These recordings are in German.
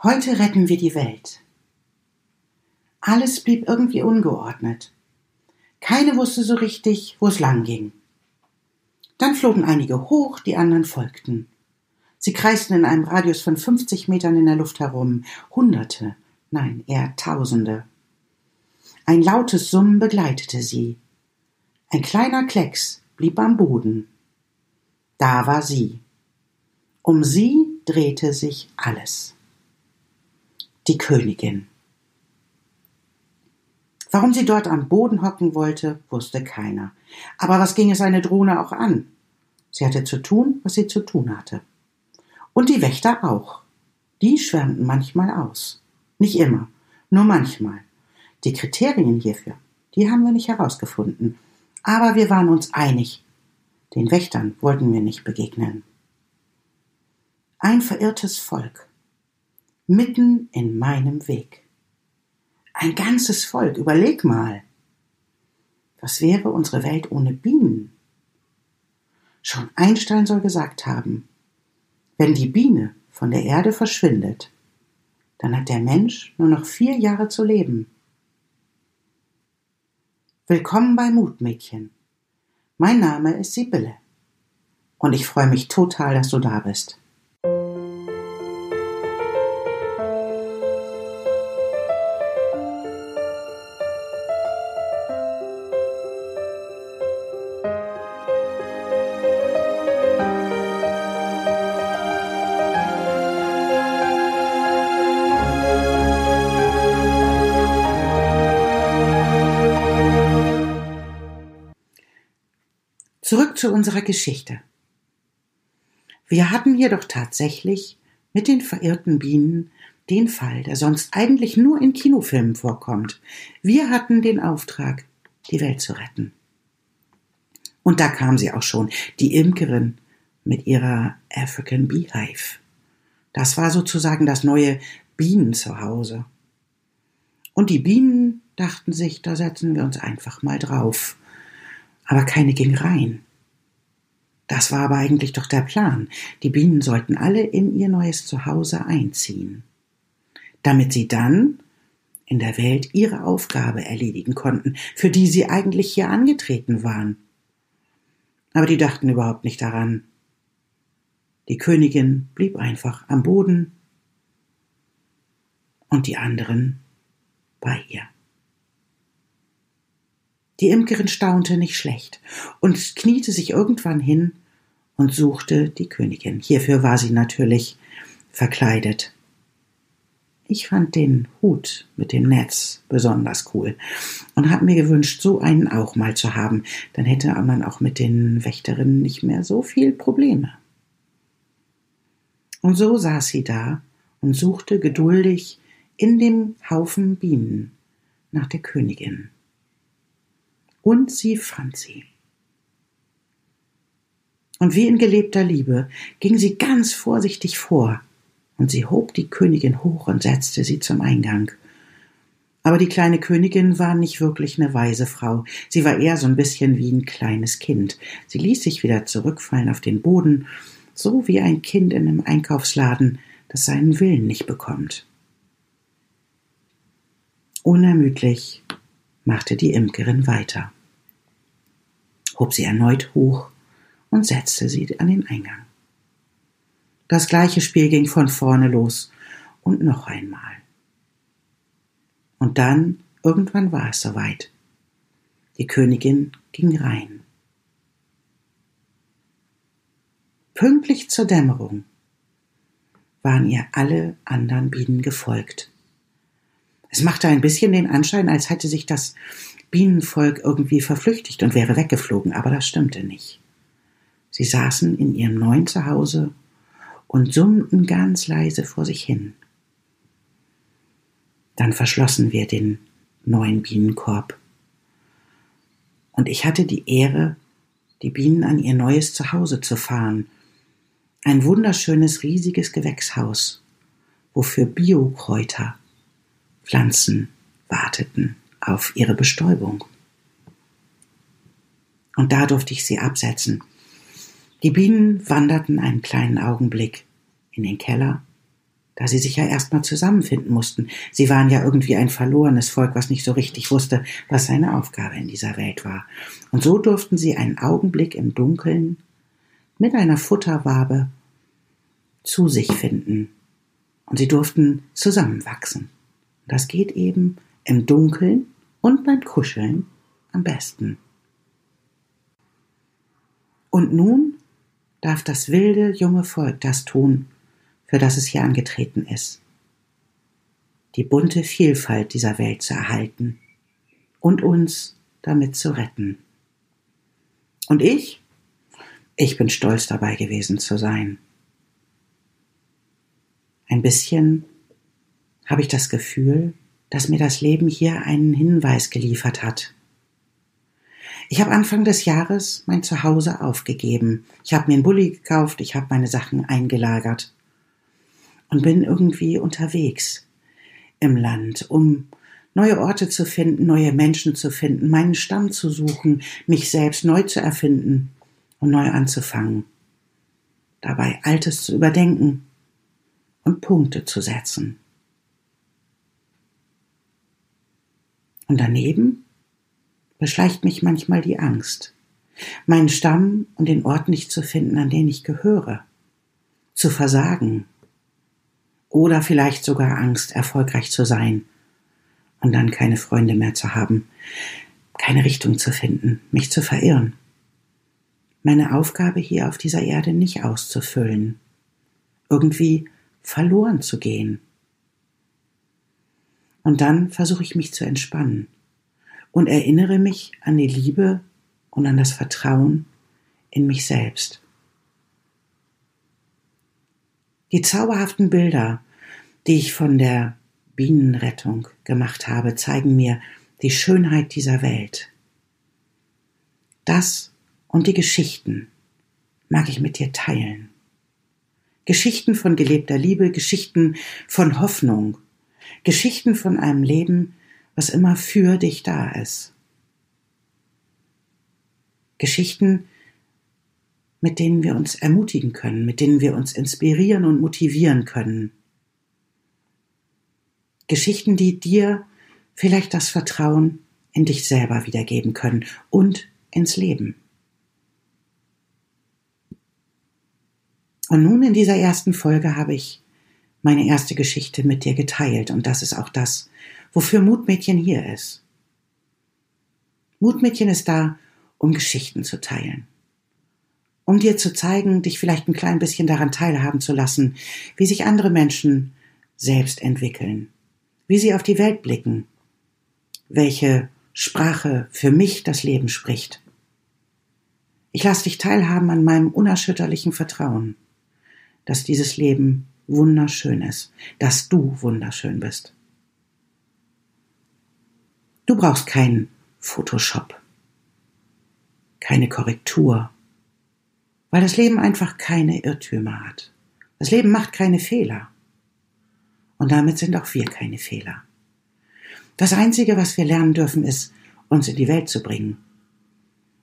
Heute retten wir die Welt. Alles blieb irgendwie ungeordnet. Keine wusste so richtig, wo es lang ging. Dann flogen einige hoch, die anderen folgten. Sie kreisten in einem Radius von 50 Metern in der Luft herum. Hunderte, nein, eher Tausende. Ein lautes Summen begleitete sie. Ein kleiner Klecks blieb am Boden. Da war sie. Um sie drehte sich alles die Königin. Warum sie dort am Boden hocken wollte, wusste keiner. Aber was ging es eine Drohne auch an? Sie hatte zu tun, was sie zu tun hatte. Und die Wächter auch. Die schwärmten manchmal aus. Nicht immer, nur manchmal. Die Kriterien hierfür, die haben wir nicht herausgefunden. Aber wir waren uns einig. Den Wächtern wollten wir nicht begegnen. Ein verirrtes Volk mitten in meinem Weg. Ein ganzes Volk, überleg mal. Was wäre unsere Welt ohne Bienen? Schon Einstein soll gesagt haben, wenn die Biene von der Erde verschwindet, dann hat der Mensch nur noch vier Jahre zu leben. Willkommen bei Mutmädchen. Mein Name ist Sibylle und ich freue mich total, dass du da bist. Zu unserer Geschichte. Wir hatten hier doch tatsächlich mit den verirrten Bienen den Fall, der sonst eigentlich nur in Kinofilmen vorkommt. Wir hatten den Auftrag, die Welt zu retten. Und da kam sie auch schon, die Imkerin mit ihrer African Beehive. Das war sozusagen das neue Bienenzuhause. Und die Bienen dachten sich, da setzen wir uns einfach mal drauf aber keine ging rein. Das war aber eigentlich doch der Plan. Die Bienen sollten alle in ihr neues Zuhause einziehen, damit sie dann in der Welt ihre Aufgabe erledigen konnten, für die sie eigentlich hier angetreten waren. Aber die dachten überhaupt nicht daran. Die Königin blieb einfach am Boden und die anderen bei ihr. Die Imkerin staunte nicht schlecht und kniete sich irgendwann hin und suchte die Königin. Hierfür war sie natürlich verkleidet. Ich fand den Hut mit dem Netz besonders cool und habe mir gewünscht, so einen auch mal zu haben. Dann hätte man auch mit den Wächterinnen nicht mehr so viel Probleme. Und so saß sie da und suchte geduldig in dem Haufen Bienen nach der Königin und sie fand sie. Und wie in gelebter Liebe ging sie ganz vorsichtig vor, und sie hob die Königin hoch und setzte sie zum Eingang. Aber die kleine Königin war nicht wirklich eine weise Frau, sie war eher so ein bisschen wie ein kleines Kind. Sie ließ sich wieder zurückfallen auf den Boden, so wie ein Kind in einem Einkaufsladen, das seinen Willen nicht bekommt. Unermüdlich machte die Imkerin weiter hob sie erneut hoch und setzte sie an den Eingang. Das gleiche Spiel ging von vorne los und noch einmal. Und dann, irgendwann war es soweit. Die Königin ging rein. Pünktlich zur Dämmerung waren ihr alle anderen Bienen gefolgt. Es machte ein bisschen den Anschein, als hätte sich das Bienenvolk irgendwie verflüchtigt und wäre weggeflogen, aber das stimmte nicht. Sie saßen in ihrem neuen Zuhause und summten ganz leise vor sich hin. Dann verschlossen wir den neuen Bienenkorb. Und ich hatte die Ehre, die Bienen an ihr neues Zuhause zu fahren. Ein wunderschönes, riesiges Gewächshaus, wofür Biokräuter, Pflanzen warteten auf ihre Bestäubung. Und da durfte ich sie absetzen. Die Bienen wanderten einen kleinen Augenblick in den Keller, da sie sich ja erstmal zusammenfinden mussten. Sie waren ja irgendwie ein verlorenes Volk, was nicht so richtig wusste, was seine Aufgabe in dieser Welt war. Und so durften sie einen Augenblick im Dunkeln mit einer Futterwabe zu sich finden. Und sie durften zusammenwachsen. Das geht eben im Dunkeln und beim Kuscheln am besten. Und nun darf das wilde junge Volk das tun, für das es hier angetreten ist. Die bunte Vielfalt dieser Welt zu erhalten und uns damit zu retten. Und ich? Ich bin stolz dabei gewesen zu sein. Ein bisschen habe ich das Gefühl, dass mir das Leben hier einen Hinweis geliefert hat. Ich habe Anfang des Jahres mein Zuhause aufgegeben. Ich habe mir einen Bulli gekauft, ich habe meine Sachen eingelagert und bin irgendwie unterwegs im Land, um neue Orte zu finden, neue Menschen zu finden, meinen Stamm zu suchen, mich selbst neu zu erfinden und neu anzufangen. Dabei Altes zu überdenken und Punkte zu setzen. Und daneben beschleicht mich manchmal die Angst, meinen Stamm und den Ort nicht zu finden, an den ich gehöre, zu versagen oder vielleicht sogar Angst, erfolgreich zu sein und dann keine Freunde mehr zu haben, keine Richtung zu finden, mich zu verirren, meine Aufgabe hier auf dieser Erde nicht auszufüllen, irgendwie verloren zu gehen. Und dann versuche ich mich zu entspannen und erinnere mich an die Liebe und an das Vertrauen in mich selbst. Die zauberhaften Bilder, die ich von der Bienenrettung gemacht habe, zeigen mir die Schönheit dieser Welt. Das und die Geschichten mag ich mit dir teilen. Geschichten von gelebter Liebe, Geschichten von Hoffnung, Geschichten von einem Leben, was immer für dich da ist. Geschichten, mit denen wir uns ermutigen können, mit denen wir uns inspirieren und motivieren können. Geschichten, die dir vielleicht das Vertrauen in dich selber wiedergeben können und ins Leben. Und nun in dieser ersten Folge habe ich meine erste Geschichte mit dir geteilt und das ist auch das, wofür Mutmädchen hier ist. Mutmädchen ist da, um Geschichten zu teilen. Um dir zu zeigen, dich vielleicht ein klein bisschen daran teilhaben zu lassen, wie sich andere Menschen selbst entwickeln, wie sie auf die Welt blicken, welche Sprache für mich das Leben spricht. Ich lasse dich teilhaben an meinem unerschütterlichen Vertrauen, dass dieses Leben wunderschön ist, dass du wunderschön bist. Du brauchst keinen Photoshop, keine Korrektur, weil das Leben einfach keine Irrtümer hat. Das Leben macht keine Fehler. Und damit sind auch wir keine Fehler. Das Einzige, was wir lernen dürfen, ist, uns in die Welt zu bringen.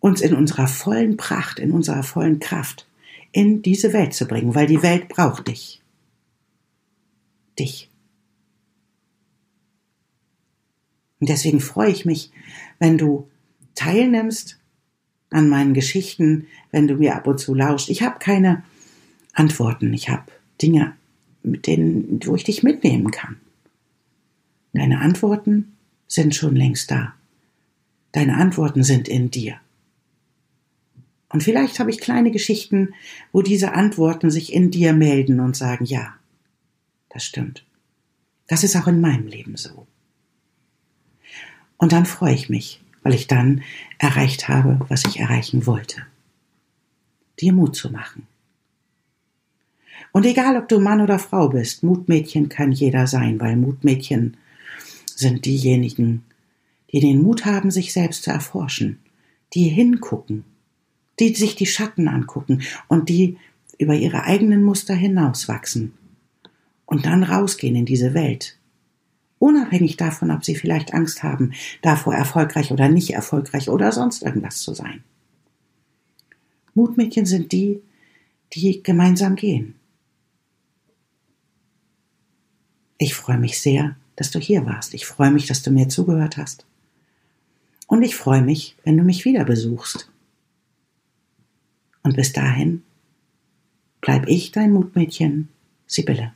Uns in unserer vollen Pracht, in unserer vollen Kraft in diese Welt zu bringen, weil die Welt braucht dich. Dich. Und deswegen freue ich mich, wenn du teilnimmst an meinen Geschichten, wenn du mir ab und zu lauscht. Ich habe keine Antworten, ich habe Dinge, mit denen, wo ich dich mitnehmen kann. Deine Antworten sind schon längst da. Deine Antworten sind in dir. Und vielleicht habe ich kleine Geschichten, wo diese Antworten sich in dir melden und sagen, ja, das stimmt. Das ist auch in meinem Leben so. Und dann freue ich mich, weil ich dann erreicht habe, was ich erreichen wollte. Dir Mut zu machen. Und egal, ob du Mann oder Frau bist, Mutmädchen kann jeder sein, weil Mutmädchen sind diejenigen, die den Mut haben, sich selbst zu erforschen, die hingucken, die sich die Schatten angucken und die über ihre eigenen Muster hinauswachsen und dann rausgehen in diese Welt Unabhängig davon, ob sie vielleicht Angst haben, davor erfolgreich oder nicht erfolgreich oder sonst irgendwas zu sein. Mutmädchen sind die, die gemeinsam gehen. Ich freue mich sehr, dass du hier warst. Ich freue mich, dass du mir zugehört hast. Und ich freue mich, wenn du mich wieder besuchst. Und bis dahin bleib ich dein Mutmädchen, Sibylle.